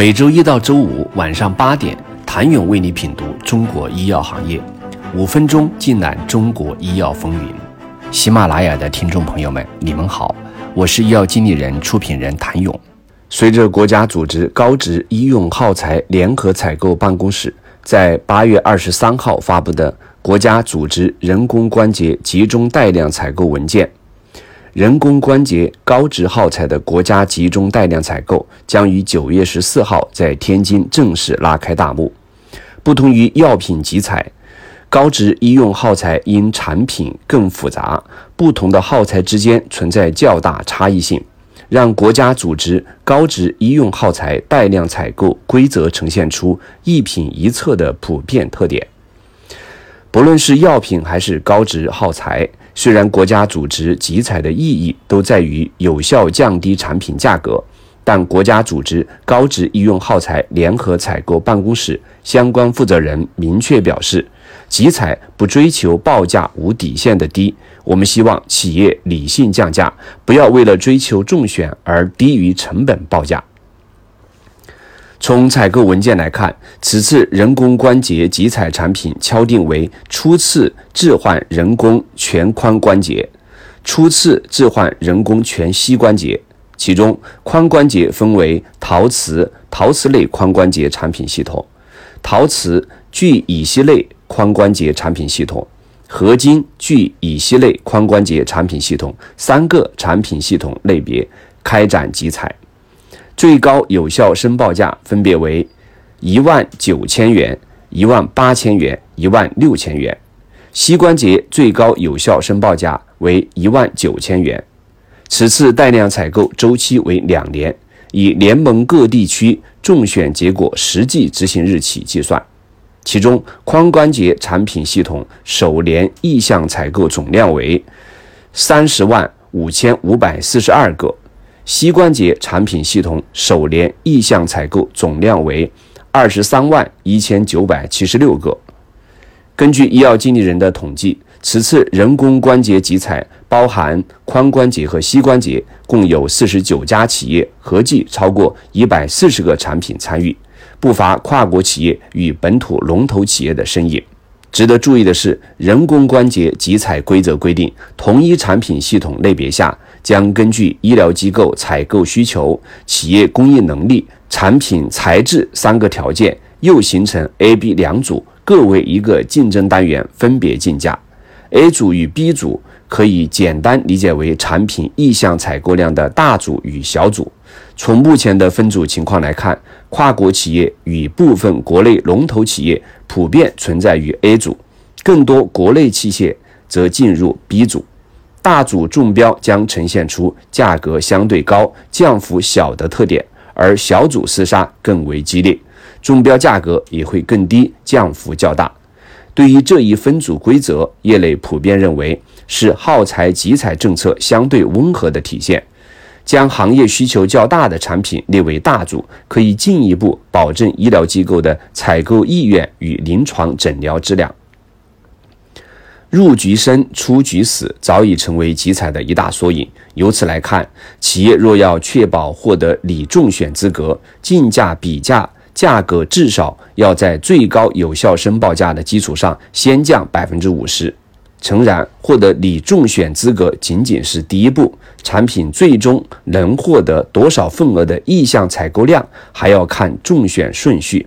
每周一到周五晚上八点，谭勇为你品读中国医药行业，五分钟尽览中国医药风云。喜马拉雅的听众朋友们，你们好，我是医药经理人、出品人谭勇。随着国家组织高值医用耗材联合采购办公室在八月二十三号发布的国家组织人工关节集中带量采购文件。人工关节高值耗材的国家集中带量采购将于九月十四号在天津正式拉开大幕。不同于药品集采，高值医用耗材因产品更复杂，不同的耗材之间存在较大差异性，让国家组织高值医用耗材带量采购规则呈现出一品一策的普遍特点。不论是药品还是高值耗材。虽然国家组织集采的意义都在于有效降低产品价格，但国家组织高值医用耗材联合采购办公室相关负责人明确表示，集采不追求报价无底线的低，我们希望企业理性降价，不要为了追求中选而低于成本报价。从采购文件来看，此次人工关节集采产品敲定为初次置换人工全髋关节、初次置换人工全膝关节。其中，髋关节分为陶瓷、陶瓷类髋关节产品系统、陶瓷聚乙烯类髋关节产品系统、合金聚乙烯类髋关节产品系统三个产品系统类别开展集采。最高有效申报价分别为一万九千元、一万八千元、一万六千元。膝关节最高有效申报价为一万九千元。此次带量采购周期为两年，以联盟各地区中选结果实际执行日起计算。其中，髋关节产品系统首年意向采购总量为三十万五千五百四十二个。膝关节产品系统首年意向采购总量为二十三万一千九百七十六个。根据医药经理人的统计，此次人工关节集采包含髋关节和膝关节，共有四十九家企业，合计超过一百四十个产品参与，不乏跨国企业与本土龙头企业的身影。值得注意的是，人工关节集采规则规定，同一产品系统类别下。将根据医疗机构采购需求、企业供应能力、产品材质三个条件，又形成 A、B 两组，各为一个竞争单元，分别竞价。A 组与 B 组可以简单理解为产品意向采购量的大组与小组。从目前的分组情况来看，跨国企业与部分国内龙头企业普遍存在于 A 组，更多国内器械则进入 B 组。大组中标将呈现出价格相对高、降幅小的特点，而小组厮杀更为激烈，中标价格也会更低、降幅较大。对于这一分组规则，业内普遍认为是耗材集采政策相对温和的体现。将行业需求较大的产品列为大组，可以进一步保证医疗机构的采购意愿与临床诊疗质量。入局生，出局死，早已成为集采的一大缩影。由此来看，企业若要确保获得理中选资格，竞价比价价格至少要在最高有效申报价的基础上先降百分之五十。诚然，获得拟中选资格仅仅是第一步，产品最终能获得多少份额的意向采购量，还要看中选顺序。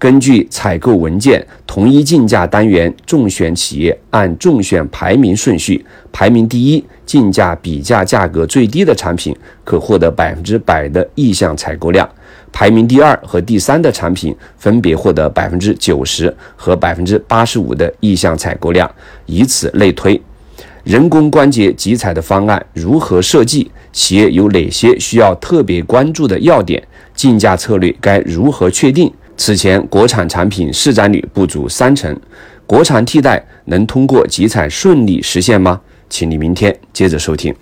根据采购文件，同一竞价单元中选企业按中选排名顺序，排名第一、竞价比价价格最低的产品可获得百分之百的意向采购量；排名第二和第三的产品分别获得百分之九十和百分之八十五的意向采购量，以此类推。人工关节集采的方案如何设计？企业有哪些需要特别关注的要点？竞价策略该如何确定？此前，国产产品市占率不足三成，国产替代能通过集采顺利实现吗？请你明天接着收听。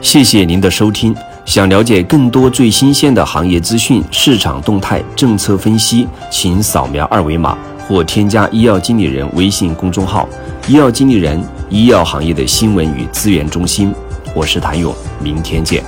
谢谢您的收听。想了解更多最新鲜的行业资讯、市场动态、政策分析，请扫描二维码或添加医药经理人微信公众号“医药经理人”，医药行业的新闻与资源中心。我是谭勇，明天见。